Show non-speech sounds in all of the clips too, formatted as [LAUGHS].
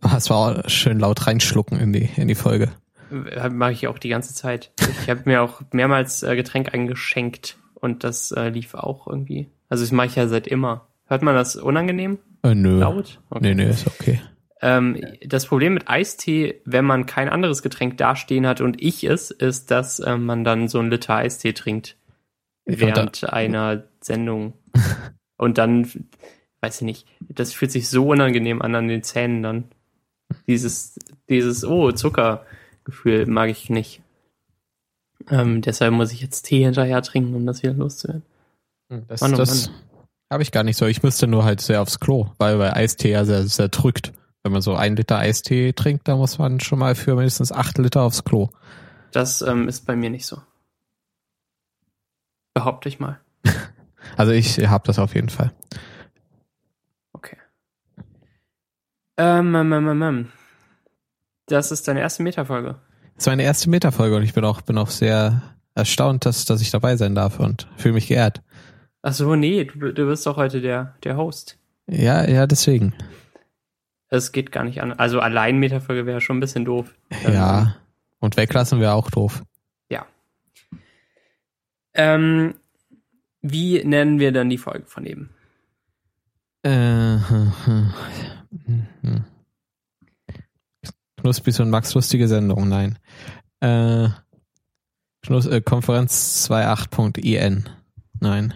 Das war auch schön laut reinschlucken in die, in die Folge. Mache ich auch die ganze Zeit. Ich habe mir auch mehrmals äh, Getränk eingeschenkt und das äh, lief auch irgendwie. Also das mache ich ja seit immer. Hört man das unangenehm? Äh, nö. Laut? Okay. Nee, nee, ist okay. Ähm, das Problem mit Eistee, wenn man kein anderes Getränk dastehen hat und ich es, ist, dass äh, man dann so einen Liter Eistee trinkt während einer Sendung. [LAUGHS] und dann, weiß ich nicht, das fühlt sich so unangenehm an an den Zähnen dann. Dieses, dieses, oh, Zuckergefühl mag ich nicht. Ähm, deshalb muss ich jetzt Tee hinterher trinken, um das wieder loszuwerden. Hm, das, oh das habe ich gar nicht so. Ich müsste nur halt sehr aufs Klo, weil bei Eistee ja sehr, sehr drückt. Wenn man so ein Liter Eistee trinkt, da muss man schon mal für mindestens acht Liter aufs Klo. Das ähm, ist bei mir nicht so. Behaupte ich mal. [LAUGHS] Also ich habe das auf jeden Fall. Okay. Ähm, ähm, ähm, ähm. Das ist deine erste Metafolge. Das ist meine erste Metafolge und ich bin auch, bin auch sehr erstaunt, dass, dass ich dabei sein darf und fühle mich geehrt. Ach so, nee, du, du bist doch heute der, der Host. Ja, ja, deswegen. Es geht gar nicht an. Also allein Metafolge wäre schon ein bisschen doof. Ja. Und weglassen wäre auch doof. Ja. Ähm, wie nennen wir dann die Folge von eben? Äh, [LAUGHS] hm, hm, hm. Knuspis und Max lustige Sendung, nein. Äh, Knus äh, Konferenz 28.in. Nein.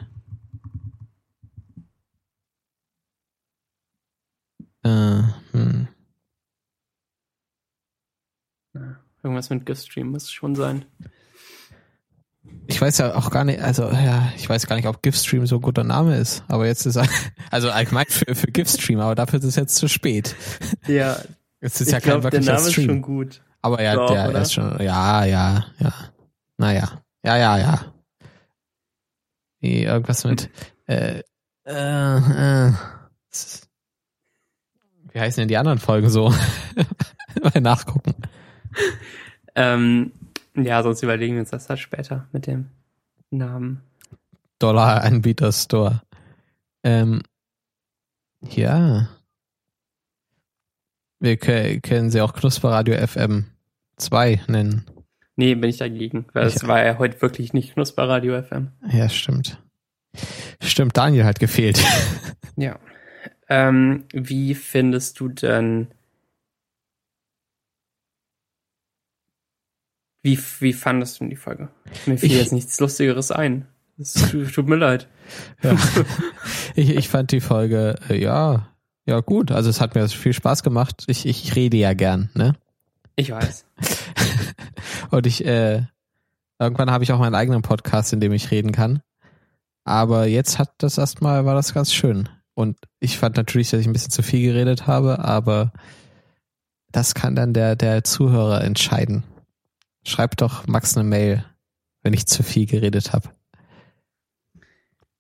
Äh, hm. Irgendwas mit Giftstream muss es schon sein. Ich weiß ja auch gar nicht, also ja, ich weiß gar nicht, ob Giftstream so ein guter Name ist, aber jetzt ist er, [LAUGHS] also allgemein für, für Giftstream, aber dafür ist es jetzt zu spät. Ja. Es ist ja kein glaub, wirklicher der Name Stream. ist schon gut. Aber ja, Doch, der oder? ist schon, ja, ja, ja. Naja, ja, ja, ja. Nee, irgendwas mit, äh, äh, äh. Wie heißen denn die anderen Folgen so? [LAUGHS] Mal nachgucken. Ähm, ja, sonst überlegen wir uns das halt später mit dem Namen. Dollar-Anbieter Store. Ähm, ja. Wir können, sie auch Knusperradio FM 2 nennen. Nee, bin ich dagegen, weil Ich- war ja heute wirklich nicht Knusperradio FM. Ja, stimmt. Stimmt, Daniel hat gefehlt. [LAUGHS] Ja. Ähm, wie findest du denn Wie, wie fandest du denn die Folge? Mir fiel Ich- jetzt nichts Lustigeres ein. Es tut, tut mir leid. Ja. [LAUGHS] ich, ich fand die Folge, äh, ja, ja gut. Also es hat mir viel Spaß gemacht. Ich, ich rede ja gern, ne? Ich weiß. [LAUGHS] Und ich, äh, irgendwann habe ich auch meinen eigenen Podcast, in dem ich reden kann. Aber jetzt hat das erstmal, war das ganz schön. Und ich fand natürlich, dass ich ein bisschen zu viel geredet habe, aber das kann dann der, der Zuhörer entscheiden. Schreibt doch Max eine Mail, wenn ich zu viel geredet habe.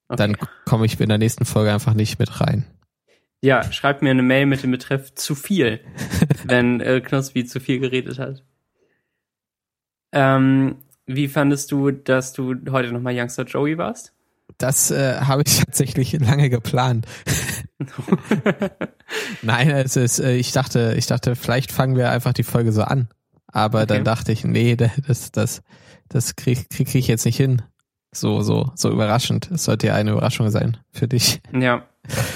Okay. Dann komme ich in der nächsten Folge einfach nicht mit rein. Ja, schreibt mir eine Mail mit dem Betreff zu viel, [LAUGHS] wenn äh, Knospi zu viel geredet hat. Ähm, wie fandest du, dass du heute nochmal Youngster Joey warst? Das äh, habe ich [LAUGHS] tatsächlich lange geplant. [LAUGHS] Nein, es ist, äh, ich dachte, ich dachte, vielleicht fangen wir einfach die Folge so an. Aber Okay. dann dachte ich, nee, da- das, das, das krieg, krieg ich jetzt nicht hin. So, so, so überraschend. Es sollte ja eine Überraschung sein für dich. ja,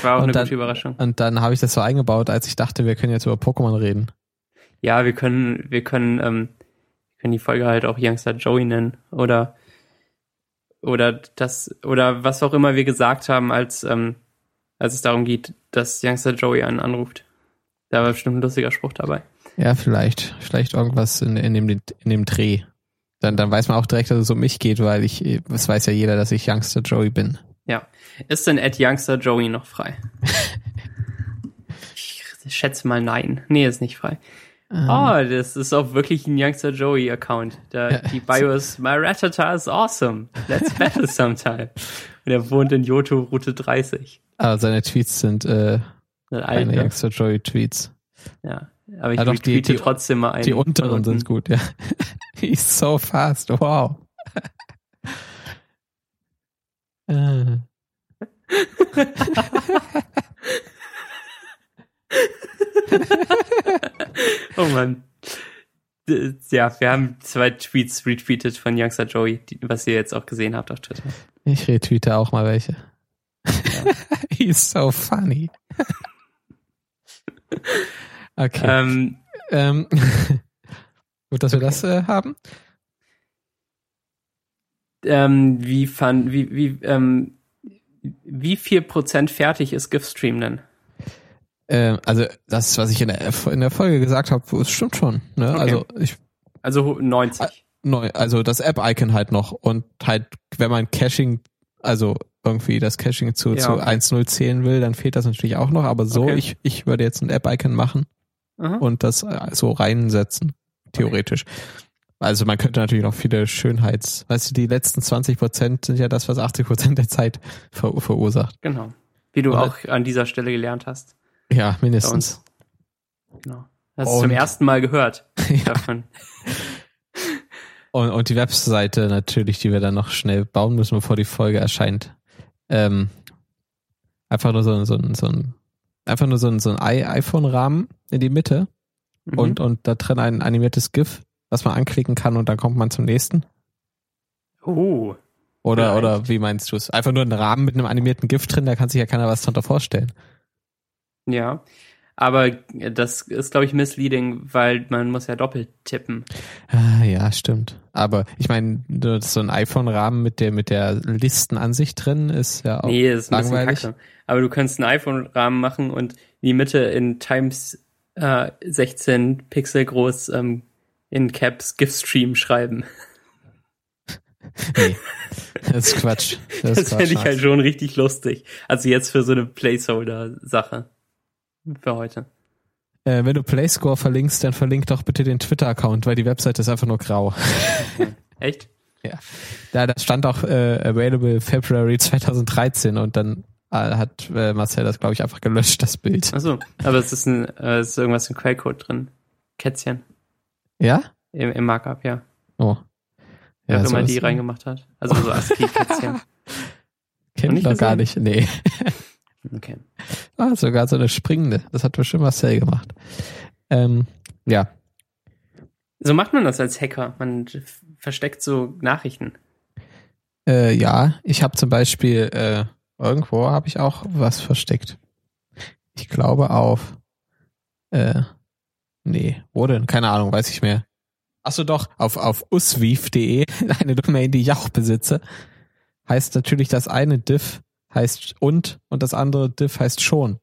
war auch Und eine dann- gute Überraschung. Und dann habe ich das so eingebaut, als ich dachte, wir können jetzt über Pokémon reden. Ja, wir können, wir können, ähm, können die Folge halt auch Youngster Joey nennen oder oder das oder was auch immer wir gesagt haben, als ähm, als es darum geht, dass Youngster Joey einen anruft. Da war bestimmt ein lustiger Spruch dabei. Ja, vielleicht, vielleicht irgendwas in, in, dem, in dem Dreh. Dann, dann weiß man auch direkt, dass es um mich geht, weil ich, es weiß ja jeder, dass ich Youngster Joey bin. Ist denn Ed Youngster Joey noch frei? [LAUGHS] ich schätze mal nein. Nee, ist nicht frei. Ähm, Oh, das ist auch wirklich ein Youngster Joey Account. Da, Ja. Die Bio ist My Ratata is awesome. Let's battle [LAUGHS] sometime. Und er wohnt in Yoto Route 30. Aber seine Tweets sind äh. Youngster Joey Tweets. Ja. Aber ich Ja, doch, die- retweete die- trotzdem mal einen. Die unteren von sind gut, ja. [LAUGHS] He's so fast, wow. [LAUGHS] Äh. [LAUGHS] oh Mann. Ja, wir haben zwei Tweets retweetet von Youngster Joey, was ihr jetzt auch gesehen habt auf Twitter. Ich retweete auch mal welche. Ja. He's so funny. Okay. Ähm, ähm, [LAUGHS] gut, dass wir das äh, haben. Ähm, wie fand, wie, wie, ähm, wie viel Prozent fertig ist GIF-Stream denn? Ähm, also das, was ich in der, in der Folge gesagt habe, stimmt schon. Ne? Okay. Also ich. Also 90. Neu, also das App-Icon halt noch und halt, wenn man Caching, also irgendwie das Caching zu, ja, zu okay. 1.0 zählen will, dann fehlt das natürlich auch noch, aber so, okay. ich, ich würde jetzt ein App-Icon machen Aha. und das äh, so reinsetzen, theoretisch. Okay. Also man könnte natürlich noch viele Schönheits, weißt du, die letzten 20 Prozent sind ja das, was 80 Prozent der Zeit ver verursacht. Genau. Wie du und, auch an dieser Stelle gelernt hast. Ja, mindestens. Genau. Hast du zum ersten Mal gehört [LAUGHS] ja. davon. [LAUGHS] Und, und die Webseite natürlich, die wir dann noch schnell bauen müssen, bevor die Folge erscheint. Ähm, einfach nur so, so, so ein, einfach nur so ein, so ein iPhone-Rahmen in die Mitte mhm. und, und da drin ein animiertes GIF, was man anklicken kann und dann kommt man zum nächsten. Oh. Oder, vielleicht. oder wie meinst du es? Einfach nur ein Rahmen mit einem animierten GIF drin, da kann sich ja keiner was drunter vorstellen. Ja. Aber das ist, glaube ich, misleading, weil man muss ja doppelt tippen. Ah, ja, stimmt. Aber ich meine, so ein iPhone-Rahmen mit der, mit der Listenansicht drin ist ja auch nee, ist langweilig. Kacke. Aber du kannst einen iPhone-Rahmen machen und die Mitte in Times äh, 16 Pixel groß ähm, in Caps GIF-Stream schreiben. Nee, das ist Quatsch. [LAUGHS] Das, das fände ich halt schon richtig lustig. Also jetzt für so eine Placeholder-Sache für heute. Äh, wenn du Playscore verlinkst, dann verlink doch bitte den Twitter-Account, weil die Webseite ist einfach nur grau. Echt? [LAUGHS] Ja. Da, das stand auch äh, available February 2013 und dann äh, hat äh, Marcel das, glaube ich, einfach gelöscht, das Bild. Achso, aber es ist, ein, äh, es ist irgendwas im Quellcode drin. Kätzchen. Ja? Im, im Markup, ja. Oh. Ja, Wer immer die reingemacht hat. Also so ASCII-Kätzchen. [LAUGHS] Kennt ich doch gar nicht, nee. Okay. Ah, sogar so eine springende. Das hat bestimmt Marcel gemacht. Ähm, ja. So macht man das als Hacker. Man versteckt so Nachrichten. Äh, ja, ich habe zum Beispiel äh, irgendwo habe ich auch was versteckt. Ich glaube auf äh, nee, wo denn? Keine Ahnung, weiß ich mehr. Achso doch, auf, auf uswief.de, [LAUGHS] eine Domain, die ich auch besitze, heißt natürlich das eine diff heißt und und das andere diff heißt schon.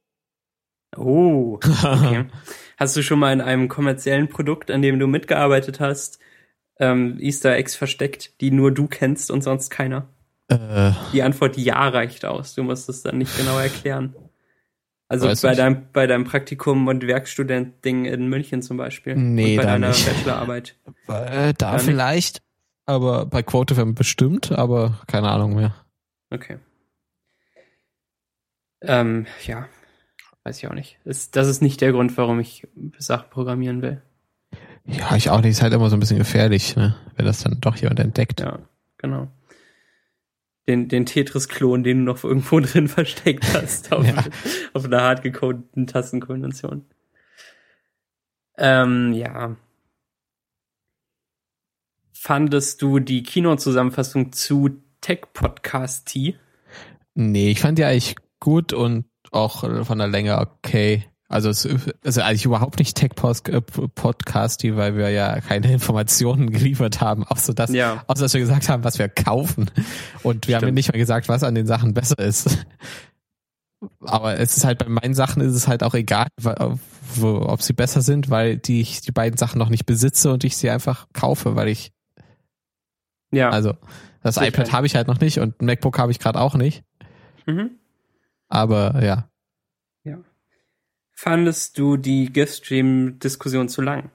Oh, [LAUGHS] okay. hast du schon mal in einem kommerziellen Produkt, an dem du mitgearbeitet hast, ähm, Easter Eggs versteckt, die nur du kennst und sonst keiner? Äh, die Antwort ja reicht aus. Du musst es dann nicht genau erklären. Also bei deinem, bei deinem Praktikum und Werkstudent-Ding in München zum Beispiel. Nee, und bei deiner nicht. Bachelorarbeit. Äh, da, da vielleicht, aber bei Quotefam bestimmt, aber keine Ahnung mehr. Okay. Ähm, ja, weiß ich auch nicht. Das, das ist nicht der Grund, warum ich Sachen programmieren will. Ja, ich auch nicht. Ist halt immer so ein bisschen gefährlich, ne? wenn das dann doch jemand entdeckt. Ja, genau den, den Tetris-Klon, den du noch irgendwo [LAUGHS] drin versteckt hast, [LAUGHS] auf, ja. auf einer hart gecodeten Tastenkonvention. Ähm, ja. Fandest du die Kino-Zusammenfassung zu Tech Podcast T? Nee, ich fand die eigentlich gut und auch von der Länge okay. Also es ist eigentlich überhaupt nicht Tech-Podcast, äh, weil wir ja keine [LAUGHS] Informationen geliefert haben, außer dass, ja. außer dass wir gesagt haben, was wir kaufen. Und wir Stimmt. haben nicht mal gesagt, was an den Sachen besser ist. Aber es ist halt bei meinen Sachen ist es halt auch egal, wo, ob sie besser sind, weil die ich die beiden Sachen noch nicht besitze und ich sie einfach kaufe, weil ich ja. Also das Sicher. iPad habe ich halt noch nicht und ein MacBook habe ich gerade auch nicht. Mhm. Aber ja, Fandest du die GIF-Stream-Diskussion zu lang?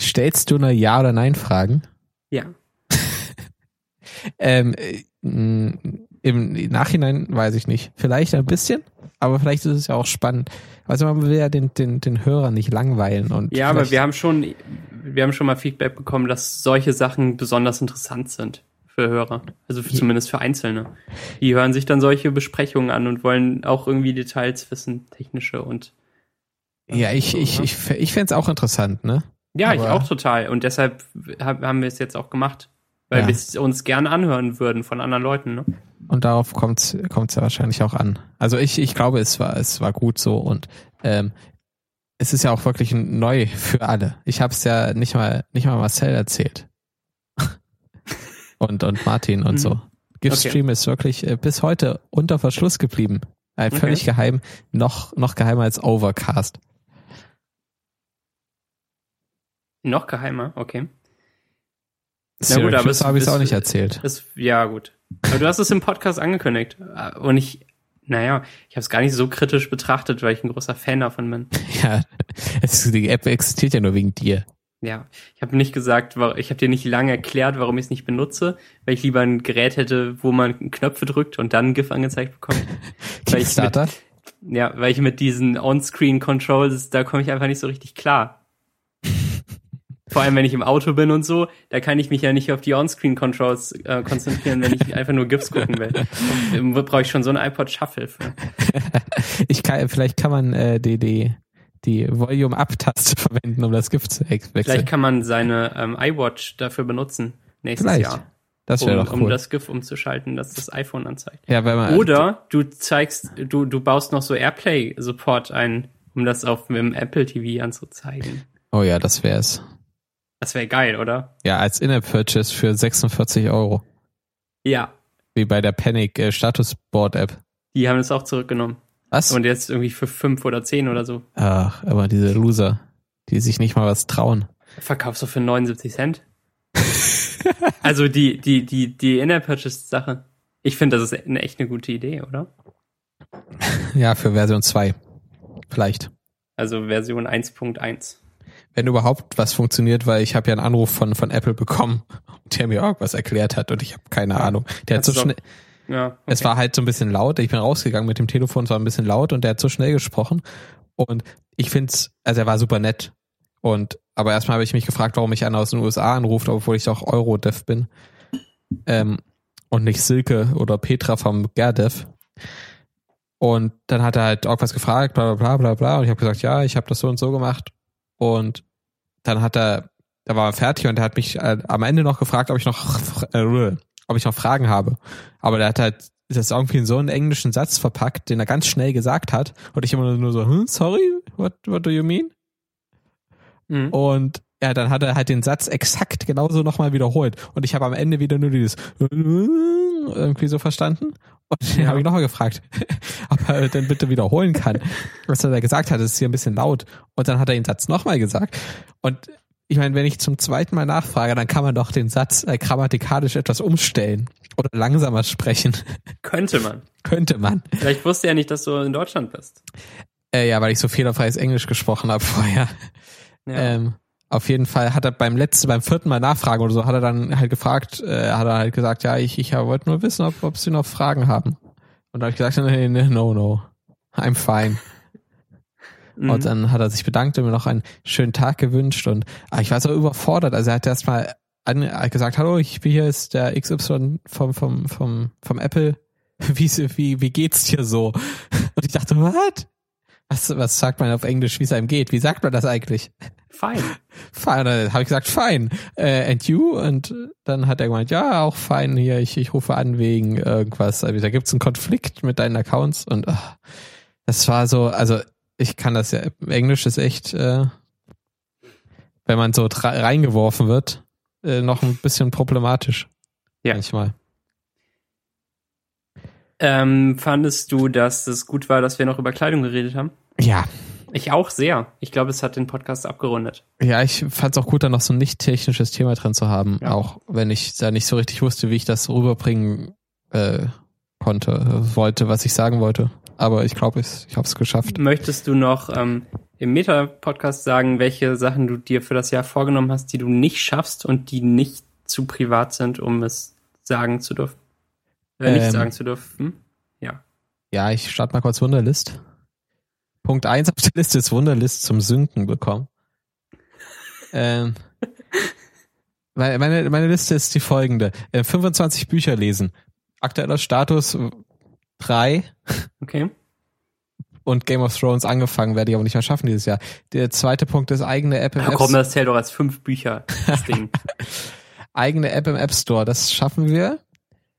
Stellst du eine Ja- oder Nein-Fragen? Ja. [LAUGHS] ähm, äh, Im Nachhinein weiß ich nicht. Vielleicht ein bisschen, aber vielleicht ist es ja auch spannend. Also man will ja den, den, den Hörer nicht langweilen und. Ja, aber wir haben schon, wir haben schon mal Feedback bekommen, dass solche Sachen besonders interessant sind für Hörer. Also für, zumindest für Einzelne. Die hören sich dann solche Besprechungen an und wollen auch irgendwie Details wissen, technische und Ja, ich, ich, ich, ich fände es auch interessant, ne? Ja, Aber- ich auch total. Und deshalb hab, haben wir es jetzt auch gemacht. Weil Ja. wir es uns gerne anhören würden von anderen Leuten. Ne? Und darauf kommt es ja wahrscheinlich auch an. Also ich, ich glaube, es war, es war gut so und ähm, es ist ja auch wirklich neu für alle. Ich habe es ja nicht mal, nicht mal Marcel erzählt. Und, und Martin und Mhm. so. Giftstream ist wirklich äh, bis heute unter Verschluss geblieben. Okay. völlig geheim, noch, noch geheimer als Overcast. Noch geheimer, okay. Na gut, aber es- habe ich auch nicht erzählt. Das, ja, gut. Aber du hast es im Podcast angekündigt. Und ich, naja, ich habe es gar nicht so kritisch betrachtet, weil ich ein großer Fan davon bin. [LAUGHS] Ja, es, die App existiert ja nur wegen dir. Ja, ich habe nicht gesagt, ich habe dir nicht lange erklärt, warum ich es nicht benutze, weil ich lieber ein Gerät hätte, wo man Knöpfe drückt und dann ein GIF angezeigt bekommt. [LAUGHS] Weil ich mit, ja, weil ich mit diesen On-Screen-Controls, da komme ich einfach nicht so richtig klar. [LAUGHS] Vor allem, wenn ich im Auto bin und so, da kann ich mich ja nicht auf die On-Screen-Controls äh, konzentrieren, wenn ich einfach nur GIFs gucken will. [LAUGHS] Brauche ich schon so ein iPod Shuffle für. Ich kann, vielleicht kann man äh, die, die, die Volume-Up-Taste [LAUGHS] verwenden, um das Gift zu wechseln. Vielleicht kann man seine ähm, iWatch dafür benutzen nächstes Vielleicht. Jahr, das um, wäre doch um cool. das GIF umzuschalten, dass das iPhone anzeigt. ja, wenn man, Oder du zeigst, du, du baust noch so Airplay-Support ein, um das auf dem Apple TV anzuzeigen. Oh ja, das wäre es. Das wäre geil, oder? Ja, als In-App-Purchase für 46 Euro. Ja, Wie bei der Panic äh, Status Board App. die haben es auch zurückgenommen. Was? Und jetzt irgendwie für fünf oder zehn oder so. Ach, aber diese Loser, die sich nicht mal was trauen. Verkaufst du für 79 Cent? [LAUGHS] also die, die, die, die In-App-Purchase-Sache. Ich finde, das ist eine echt eine gute Idee, oder? [LAUGHS] Ja, für Version 2. Vielleicht. Also Version 1.1. Wenn überhaupt was funktioniert, weil ich habe ja einen Anruf von, von Apple bekommen, [LAUGHS] der mir irgendwas erklärt hat und ich habe keine. Ahnung. Der hat so Kannst du schnell, Ja. Okay. Es war halt so ein bisschen laut. Ich bin rausgegangen mit dem Telefon, es war ein bisschen laut und der hat so schnell gesprochen. Und ich find's, also er war super nett. Und aber erstmal habe ich mich gefragt, warum mich einer aus den USA anruft, obwohl ich doch Eurodev bin. Ähm, und nicht Silke oder Petra vom Gerdev. Und dann hat er halt irgendwas gefragt, bla bla bla bla bla. Und ich habe gesagt, ja, ich habe das so und so gemacht. Und dann hat er, da war er fertig und er hat mich äh, am Ende noch gefragt, ob ich noch äh, ob ich noch Fragen habe. Aber der hat halt das irgendwie in so einen englischen Satz verpackt, den er ganz schnell gesagt hat. Und ich immer nur so, hm, sorry, what, what do you mean? Mhm. Und ja, dann hat er halt den Satz exakt genauso nochmal wiederholt. Und ich habe am Ende wieder nur dieses irgendwie so verstanden. Und den Ja. habe ich nochmal gefragt, [LAUGHS] ob er denn bitte wiederholen kann. [LAUGHS] Was er da gesagt hat, ist hier ein bisschen laut. Und dann hat er den Satz nochmal gesagt. Und ich meine, wenn ich zum zweiten Mal nachfrage, dann kann man doch den Satz äh, grammatikalisch etwas umstellen oder langsamer sprechen. [LAUGHS] Könnte man. Könnte man. Vielleicht wusste er nicht, dass du in Deutschland bist. Äh, ja, weil ich so fehlerfreies Englisch gesprochen habe [LAUGHS] vorher. Ja. Ähm, auf jeden Fall hat er beim letzten, beim vierten Mal nachfragen oder so, hat er dann halt gefragt, äh, hat er halt gesagt, ja, ich, ich wollte nur wissen, ob, ob sie noch Fragen haben. Und da habe ich gesagt, [LAUGHS] nee, nee, no, no, I'm fine. Mhm. Und dann hat er sich bedankt und mir noch einen schönen Tag gewünscht und ah, ich war so überfordert. Also er hat erstmal an, gesagt, hallo, ich bin hier ist der XY vom, vom, vom, vom Apple. [LAUGHS] Wie, wie, wie geht's dir so? Und ich dachte, what? Was, was sagt man auf Englisch, wie es einem geht? Wie sagt man das eigentlich? Fein. [LAUGHS] Fine, dann habe ich gesagt, fine. Äh, and you? Und dann hat er gemeint, ja, auch fein hier, ich, ich rufe an wegen irgendwas. Also, da gibt's einen Konflikt mit deinen Accounts und ach, das war so, also ich kann das ja, Englisch ist echt, äh, wenn man so reingeworfen wird, äh, noch ein bisschen problematisch. Ja. Manchmal. Ähm, fandest du, dass es gut war, dass wir noch über Kleidung geredet haben? Ja. Ich auch sehr. Ich glaube, es hat den Podcast abgerundet. Ja, ich fand's auch gut, da noch so ein nicht technisches Thema drin zu haben, Ja. auch wenn ich da nicht so richtig wusste, wie ich das rüberbringen äh, konnte, wollte, was ich sagen wollte. Aber ich glaube, ich, ich habe es geschafft. Möchtest du noch ähm, im Meta-Podcast sagen, welche Sachen du dir für das Jahr vorgenommen hast, die du nicht schaffst und die nicht zu privat sind, um es sagen zu dürfen? Äh, nicht Ähm. sagen zu dürfen? Ja. Ja, ich starte mal kurz Wunderlist. Punkt eins auf der Liste ist Wunderlist zum Synken bekommen. ähm, [LAUGHS] meine, meine, Liste ist die folgende. Äh, 25 Bücher lesen. Aktueller Status 3. Okay. und Game of Thrones angefangen, werde ich aber nicht mehr schaffen dieses Jahr. Der zweite Punkt ist eigene App im App Komm, das zählt doch als fünf Bücher, das Ding. [LAUGHS] eigene App im App Store, das schaffen wir.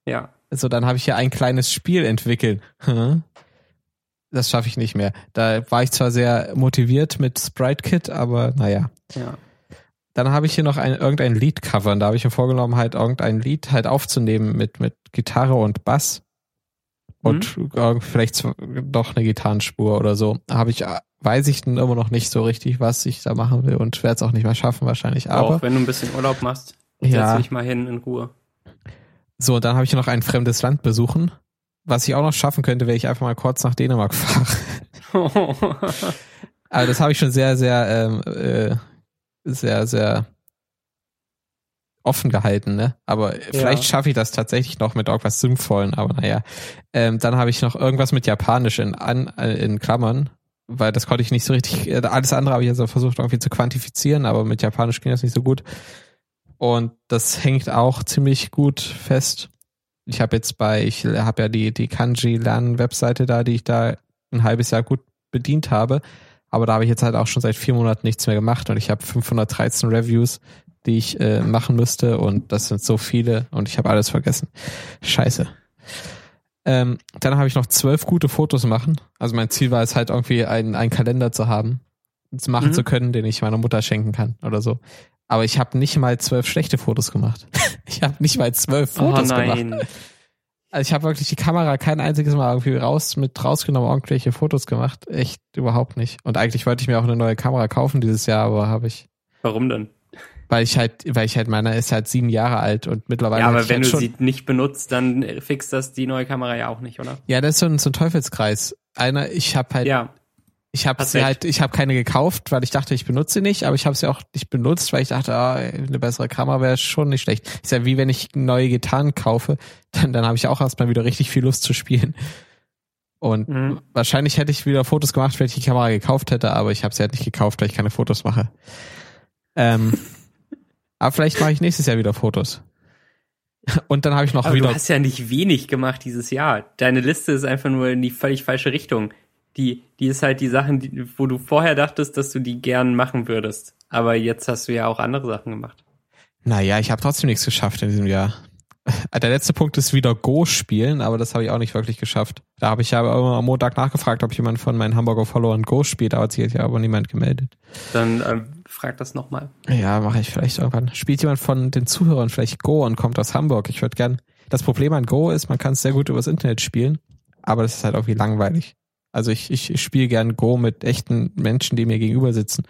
Ja. Also dann habe ich ja ein kleines Spiel entwickelt. Hm? Das schaffe ich nicht mehr. Da war ich zwar sehr motiviert mit Sprite Kit, aber naja. Ja. Dann habe ich hier noch ein, irgendein Lied covern. Da habe ich mir vorgenommen, halt irgendein Lied halt aufzunehmen mit, mit Gitarre und Bass. Und mhm. vielleicht doch eine Gitarrenspur oder so. Habe ich, weiß ich dann immer noch nicht so richtig, was ich da machen will und werde es auch nicht mehr schaffen wahrscheinlich. Aber auch wenn du ein bisschen Urlaub machst, ja. setz dich mal hin in Ruhe. So, dann habe ich noch ein fremdes Land besuchen. Was ich auch noch schaffen könnte, wäre ich einfach mal kurz nach Dänemark [LAUGHS] fahre. [LAUGHS] Aber das habe ich schon sehr, sehr ähm, äh, sehr, sehr offen gehalten, ne? Aber ja. vielleicht schaffe ich das tatsächlich noch mit irgendwas Sinnvollen, aber naja. Ähm, dann habe ich noch irgendwas mit Japanisch in, an, äh, in Klammern, weil das konnte ich nicht so richtig, äh, alles andere habe ich also versucht irgendwie zu quantifizieren, aber mit Japanisch ging das nicht so gut. Und das hängt auch ziemlich gut fest. Ich habe jetzt bei, ich habe ja die, die Kanji-Lernen-Webseite da, die ich da ein halbes Jahr gut bedient habe. Aber da habe ich jetzt halt auch schon seit vier Monaten nichts mehr gemacht und ich habe 513 Reviews, die ich äh, machen müsste und das sind so viele und ich habe alles vergessen. Scheiße. Ähm, dann habe ich noch zwölf gute Fotos machen. Also mein Ziel war es halt irgendwie einen, einen Kalender zu haben, zu machen mhm. zu können, den ich meiner Mutter schenken kann oder so. Aber ich habe nicht mal zwölf schlechte Fotos gemacht. [LAUGHS] ich habe nicht mal zwölf oh Fotos oh gemacht. Also ich habe wirklich die Kamera kein einziges Mal irgendwie raus mit rausgenommen, irgendwelche Fotos gemacht. Echt überhaupt nicht. Und eigentlich wollte ich mir auch eine neue Kamera kaufen dieses Jahr, aber habe ich. Warum denn? Weil ich halt, weil ich halt meiner ist halt sieben Jahre alt und mittlerweile. Ja, aber wenn halt du sie nicht benutzt, dann fixt das die neue Kamera ja auch nicht, oder? Ja, das ist so ein, so ein Teufelskreis. Einer, ich habe halt ja. Ich habe sie halt, ich habe keine gekauft, weil ich dachte, ich benutze sie nicht, aber ich habe sie auch nicht benutzt, weil ich dachte, ah, eine bessere Kamera wäre schon nicht schlecht. Ist ja wie wenn ich neue Gitarren kaufe, [LAUGHS] dann, dann habe ich auch erstmal wieder richtig viel Lust zu spielen. Und mhm. wahrscheinlich hätte ich wieder Fotos gemacht, wenn ich die Kamera gekauft hätte, aber ich habe sie halt nicht gekauft, weil ich keine Fotos mache. Ähm, [LAUGHS] aber vielleicht mache ich nächstes Jahr wieder Fotos. Und dann habe ich noch aber wieder. Du hast ja nicht wenig gemacht dieses Jahr. Deine Liste ist einfach nur in die völlig falsche Richtung die, die ist halt die Sachen, die, wo du vorher dachtest, dass du die gern machen würdest. Aber jetzt hast du ja auch andere Sachen gemacht. Naja, ich habe trotzdem nichts geschafft in diesem Jahr. [LAUGHS] Der letzte Punkt ist wieder Go spielen, aber das habe ich auch nicht wirklich geschafft. Da habe ich ja am Montag nachgefragt, ob jemand von meinen Hamburger Followern Go spielt, aber hat sich ja aber niemand gemeldet. Dann ähm, frag das nochmal. Ja, mache ich vielleicht irgendwann. Spielt jemand von den Zuhörern vielleicht Go und kommt aus Hamburg? Ich würde gern. Das Problem an Go ist, man kann es sehr gut übers Internet spielen, aber das ist halt irgendwie langweilig. Also ich, ich spiele gern Go mit echten Menschen, die mir gegenüber sitzen.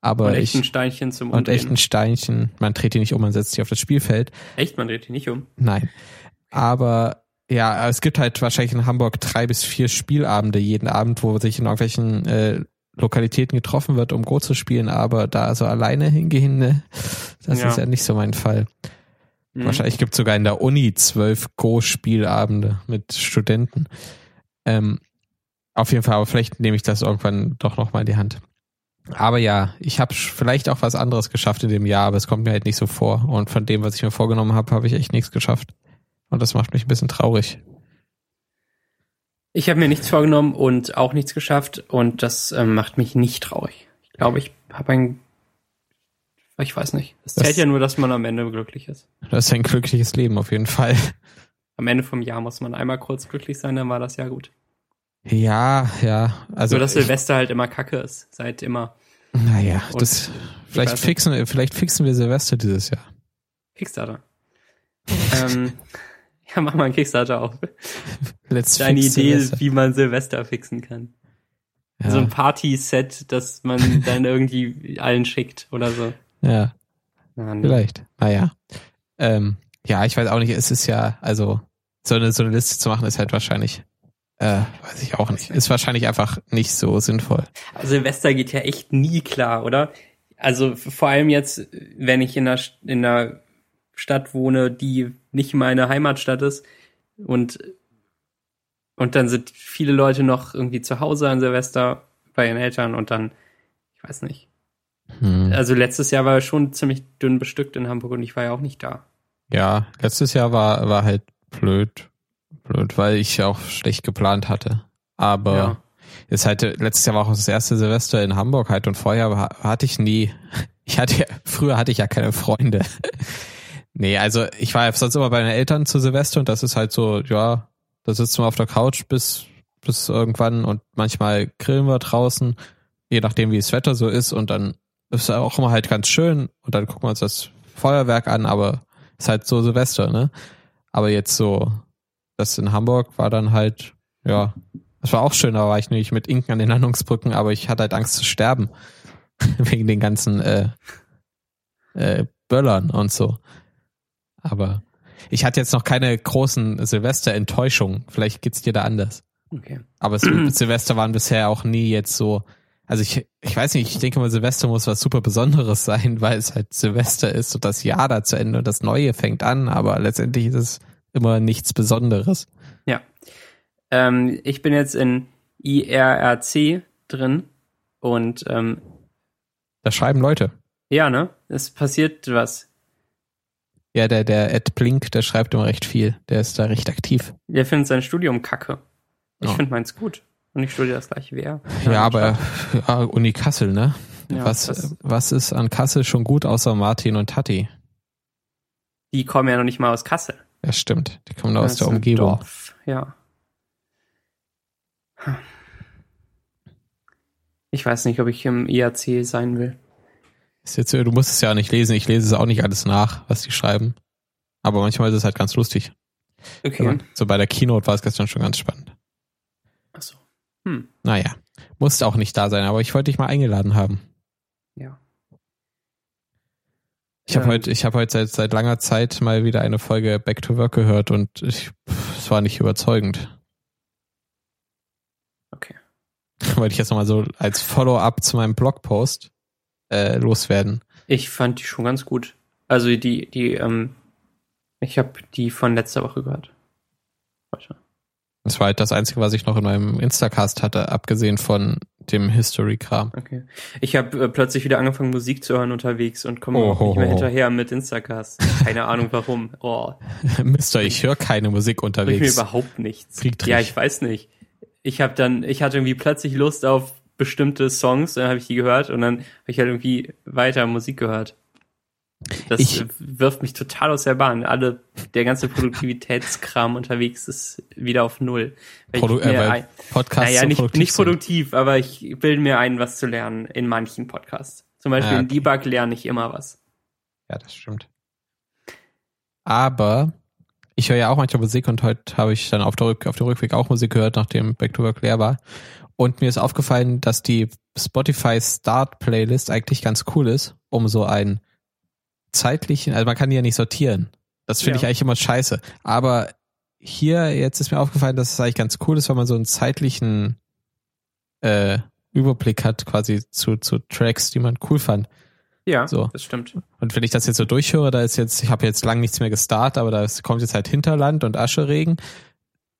Aber und echten ich, Steinchen zum Und Umdrehen. echten Steinchen. Man dreht die nicht um, man setzt sie auf das Spielfeld. Echt? Man dreht die nicht um? Nein. Aber ja, es gibt halt wahrscheinlich in Hamburg drei bis vier Spielabende jeden Abend, wo sich in irgendwelchen äh, Lokalitäten getroffen wird, um Go zu spielen, aber da so alleine hingehen, ne, das ja. ist ja nicht so mein Fall. Mhm. Wahrscheinlich gibt es sogar in der Uni zwölf Go-Spielabende mit Studenten. Ähm, auf jeden Fall, aber vielleicht nehme ich das irgendwann doch nochmal in die Hand. Aber ja, ich habe vielleicht auch was anderes geschafft in dem Jahr, aber es kommt mir halt nicht so vor. Und von dem, was ich mir vorgenommen habe, habe ich echt nichts geschafft. Und das macht mich ein bisschen traurig. Ich habe mir nichts vorgenommen und auch nichts geschafft und das äh, macht mich nicht traurig. Ich glaube, ich habe ein, ich weiß nicht. Es zählt ja nur, dass man am Ende glücklich ist. Das ist ein glückliches Leben auf jeden Fall. Am Ende vom Jahr muss man einmal kurz glücklich sein, dann war das Jahr gut. Ja, ja. Also Nur, dass Silvester halt immer kacke ist. Seit immer. Naja, Und das, vielleicht fixen, wir, vielleicht fixen wir Silvester dieses Jahr. Kickstarter. ähm, [LAUGHS] ja, mach mal einen Kickstarter auf. Let's Deine Idee, Silvester. wie man Silvester fixen kann. Ja. So ein Party-Set, das man [LAUGHS] dann irgendwie allen schickt oder so. Ja. ja Vielleicht. Naja. Ähm, ja, ich weiß auch nicht, es ist ja, also, so eine, so eine Liste zu machen, ist halt wahrscheinlich äh, weiß ich auch nicht. Ist wahrscheinlich einfach nicht so sinnvoll. Also Silvester geht ja echt nie klar, oder? Also vor allem jetzt, wenn ich in einer, in einer Stadt wohne, die nicht meine Heimatstadt ist und und dann sind viele Leute noch irgendwie zu Hause an Silvester bei ihren Eltern und dann, ich weiß nicht. Hm. Also letztes Jahr war schon ziemlich dünn bestückt in Hamburg und ich war ja auch nicht da. Ja, letztes Jahr war, war halt blöd blöd, weil ich auch schlecht geplant hatte. Aber ist halt, letztes Jahr war auch das erste Silvester in Hamburg halt und vorher hatte ich nie, [LAUGHS] ich hatte ja, früher hatte ich ja keine Freunde. [LAUGHS] nee, also ich war ja sonst immer bei meinen Eltern zu Silvester und das ist halt so, ja, da sitzen wir auf der Couch bis, bis irgendwann und manchmal grillen wir draußen, je nachdem wie das Wetter so ist und dann ist auch immer halt ganz schön und dann gucken wir uns das Feuerwerk an, aber ist halt so Silvester, ne? Aber jetzt so, das in Hamburg war dann halt, ja, das war auch schön, da war ich nämlich mit Inken an den Landungsbrücken, aber ich hatte halt Angst zu sterben. [LAUGHS] Wegen den ganzen äh, äh, Böllern und so. Aber ich hatte jetzt noch keine großen Silvester-Enttäuschungen. Vielleicht geht's dir da anders. Okay. Aber [CLEARS THROAT] Silvester waren bisher auch nie jetzt so. Also ich, ich weiß nicht, ich denke mal, Silvester muss was super Besonderes [LAUGHS] sein, weil es halt Silvester ist und das Jahr da zu Ende und das Neue fängt an, aber letztendlich ist es immer nichts Besonderes. Ja. Ähm, ich bin jetzt in IRRC drin und ähm, da schreiben Leute. Ja, ne? Es passiert was. Ja, der, der Ed Blink, der schreibt immer recht viel. Der ist da recht aktiv. Der findet sein Studium kacke. Ich oh. finde meins gut. Und ich studiere das gleiche wie er. Ja, aber ja, Uni Kassel, ne? Ja, was, was ist an Kassel schon gut außer Martin und Tati? Die kommen ja noch nicht mal aus Kassel. Ja, stimmt. Die kommen aus der Umgebung. Dorf. Ja. Ich weiß nicht, ob ich im IAC sein will. Jetzt, du musst es ja nicht lesen. Ich lese es auch nicht alles nach, was die schreiben. Aber manchmal ist es halt ganz lustig. Okay. So bei der Keynote war es gestern schon ganz spannend. Ach so. Hm. Naja, musste auch nicht da sein, aber ich wollte dich mal eingeladen haben. Ja. Ich habe heute, ich habe heute seit, seit langer Zeit mal wieder eine Folge Back to Work gehört und ich, es war nicht überzeugend. Okay. [LAUGHS] Wollte ich jetzt nochmal so als Follow-up zu meinem Blogpost äh, loswerden. Ich fand die schon ganz gut. Also die, die, ähm, ich habe die von letzter Woche gehört. Heute. Das war halt das Einzige, was ich noch in meinem Instacast hatte, abgesehen von dem History-Kram. Okay. Ich habe äh, plötzlich wieder angefangen, Musik zu hören unterwegs und komme oh, nicht mehr hinterher mit Instacast. Keine [LAUGHS] Ahnung warum. Oh. [LAUGHS] Mister, ich höre keine Musik unterwegs. Ich mir überhaupt nichts. Friedrich. Ja, ich weiß nicht. Ich habe dann, ich hatte irgendwie plötzlich Lust auf bestimmte Songs, dann habe ich die gehört und dann habe ich halt irgendwie weiter Musik gehört. Das ich, wirft mich total aus der Bahn. Alle, der ganze Produktivitätskram unterwegs ist wieder auf Null. Produ äh, ein, Podcasts naja, nicht, produktiv, nicht produktiv, aber ich bilde mir ein, was zu lernen in manchen Podcasts. Zum Beispiel ja, okay. in Debug lerne ich immer was. Ja, das stimmt. Aber ich höre ja auch manchmal Musik und heute habe ich dann auf, der Rück, auf dem Rückweg auch Musik gehört, nachdem Back to Work leer war. Und mir ist aufgefallen, dass die Spotify Start Playlist eigentlich ganz cool ist, um so ein zeitlichen, also man kann die ja nicht sortieren. Das finde ja. ich eigentlich immer scheiße. Aber hier, jetzt ist mir aufgefallen, dass es eigentlich ganz cool ist, weil man so einen zeitlichen äh, Überblick hat, quasi zu, zu Tracks, die man cool fand. Ja, so. das stimmt. Und wenn ich das jetzt so durchhöre, da ist jetzt, ich habe jetzt lang nichts mehr gestartet, aber da kommt jetzt halt Hinterland und Ascheregen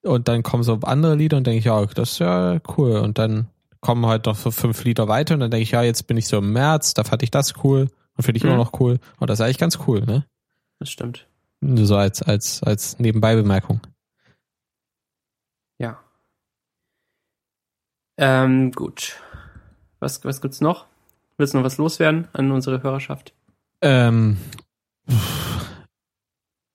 und dann kommen so andere Lieder und denke ich, ja, das ist ja cool. Und dann kommen halt noch so fünf Lieder weiter und dann denke ich, ja, jetzt bin ich so im März, da fand ich das cool und finde ich mhm. immer noch cool. Und das ist eigentlich ganz cool, ne? Das stimmt. So als, als, als Nebenbeibemerkung. Ja. Ähm, gut. Was, was gibt's noch? Willst du noch was loswerden an unsere Hörerschaft? Ähm,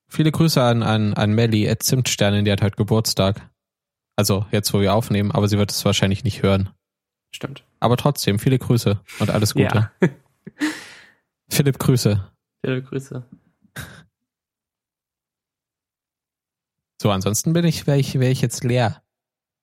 viele Grüße an, an, an Melly, Ed Zimtsternin, die hat heute Geburtstag. Also jetzt, wo wir aufnehmen, aber sie wird es wahrscheinlich nicht hören. Stimmt. Aber trotzdem, viele Grüße und alles Gute. Ja. [LAUGHS] Philipp, Grüße. Philipp, Grüße. So, ansonsten bin ich, wäre ich, wäre ich jetzt leer.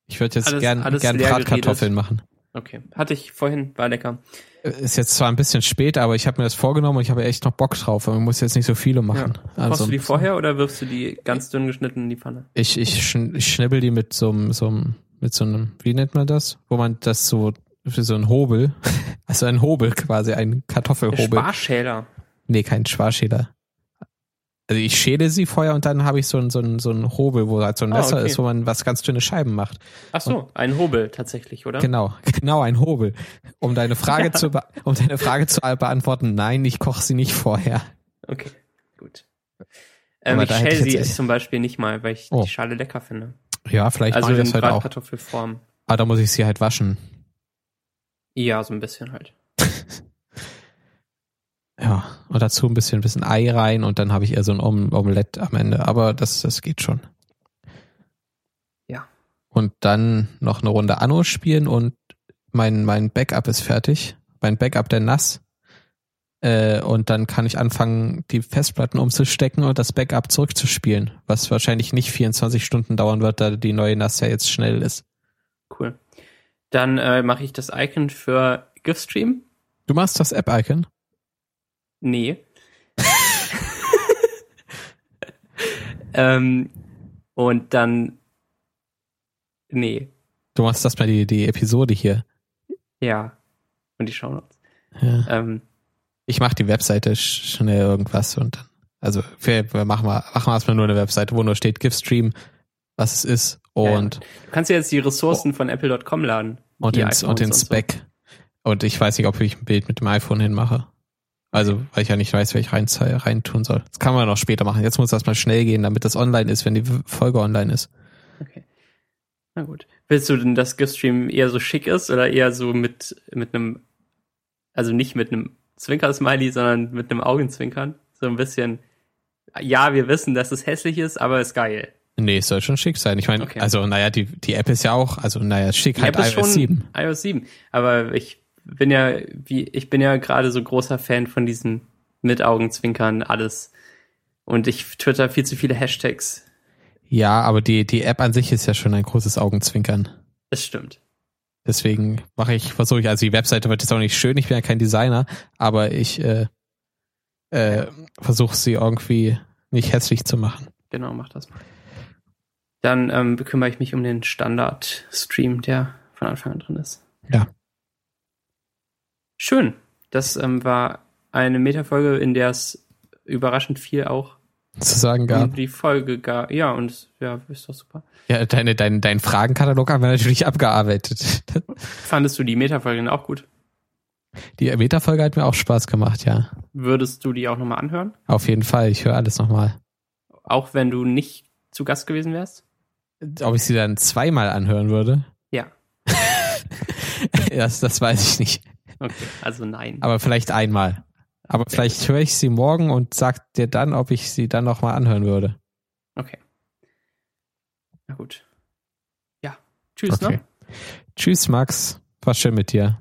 Ich würde jetzt alles, gern, alles gern Bratkartoffeln machen. Okay. Hatte ich vorhin, war lecker. Ist jetzt zwar ein bisschen spät, aber ich habe mir das vorgenommen und ich habe echt noch Bock drauf. Aber man muss jetzt nicht so viele machen. Ja. Also, du die vorher oder wirfst du die ganz dünn geschnitten in die Pfanne? Ich, ich, schn ich schnibbel die mit so einem, so einem, mit so einem, wie nennt man das? Wo man das so für so ein Hobel. [LAUGHS] Also ein Hobel quasi, ein Kartoffelhobel. Sparschäler. Nee, kein Sparschäler. Also ich schäle sie vorher und dann habe ich so ein, so ein, so ein Hobel, wo halt so ein ah, Messer ah, okay. ist, wo man was ganz dünne Scheiben macht. Ach so, und ein Hobel tatsächlich, oder? Genau, [LAUGHS] genau ein Hobel. Um deine Frage ja. zu um deine Frage zu beantworten, nein, ich koche sie nicht vorher. Okay, gut. Ähm, ich schäle sie zum Beispiel nicht mal, weil ich oh. die Schale lecker finde. Ja, vielleicht also mache ich das heute auch. Kartoffelform. Aber da muss ich sie halt waschen. Ja, so ein bisschen halt. [LAUGHS] ja, und dazu ein bisschen, ein bisschen Ei rein und dann habe ich eher so ein Om Omelett am Ende. Aber das, das geht schon. Ja. Und dann noch eine Runde Anno spielen und mein, mein Backup ist fertig. Mein Backup der NAS. Äh, und dann kann ich anfangen, die Festplatten umzustecken und das Backup zurückzuspielen, was wahrscheinlich nicht 24 Stunden dauern wird, da die neue NAS ja jetzt schnell ist. Cool. Dann äh, mache ich das Icon für GIF-Stream. Du machst das App-Icon? Nee. [LAUGHS] ähm, und dann. Nee. Du machst das mal die, die Episode hier. Ja. Und die Shownotes. Ja. Ähm, ich mache die Webseite schnell irgendwas und dann. Also wir, machen wir machen wir erstmal nur eine Webseite, wo nur steht GIF-Stream, was es ist und. Ja, du kannst ja jetzt die Ressourcen oh. von Apple.com laden. Und den, und den Spec. Und, so. und ich weiß nicht, ob ich ein Bild mit dem iPhone hinmache. Also, weil ich ja nicht weiß, wer ich rein, rein tun soll. Das kann man noch später machen. Jetzt muss das mal schnell gehen, damit das online ist, wenn die Folge online ist. Okay. Na gut. Willst du denn, dass GIF-Stream eher so schick ist oder eher so mit, mit einem, also nicht mit einem Zwinker-Smiley, sondern mit einem Augenzwinkern? So ein bisschen, ja, wir wissen, dass es hässlich ist, aber ist geil. Nee, es soll schon schick sein. Ich meine, okay. also naja, die, die App ist ja auch, also naja, schick die halt App iOS 7. iOS 7. Aber ich bin ja, wie, ich bin ja gerade so großer Fan von diesen mit Augenzwinkern, alles. Und ich twitter viel zu viele Hashtags. Ja, aber die, die App an sich ist ja schon ein großes Augenzwinkern. Das stimmt. Deswegen mache ich, versuche ich, also die Webseite wird jetzt auch nicht schön, ich bin ja kein Designer, aber ich äh, äh, versuche sie irgendwie nicht hässlich zu machen. Genau, mach das mal. Dann ähm, bekümmere ich mich um den Standard-Stream, der von Anfang an drin ist. Ja. Schön. Das ähm, war eine Metafolge, in der es überraschend viel auch zu sagen gab. Die Folge gab. Ja, und ja, ist doch super. Ja, deine, dein, dein Fragenkatalog haben wir natürlich [LAUGHS] abgearbeitet. Fandest du die Metafolge denn auch gut? Die Metafolge hat mir auch Spaß gemacht, ja. Würdest du die auch nochmal anhören? Auf jeden Fall, ich höre alles nochmal. Auch wenn du nicht zu Gast gewesen wärst? Ob ich sie dann zweimal anhören würde? Ja. [LAUGHS] das, das weiß ich nicht. Okay, also nein. Aber vielleicht einmal. Aber okay. vielleicht höre ich sie morgen und sag dir dann, ob ich sie dann nochmal anhören würde. Okay. Na gut. Ja. Tschüss, okay. ne? Tschüss, Max. War schön mit dir.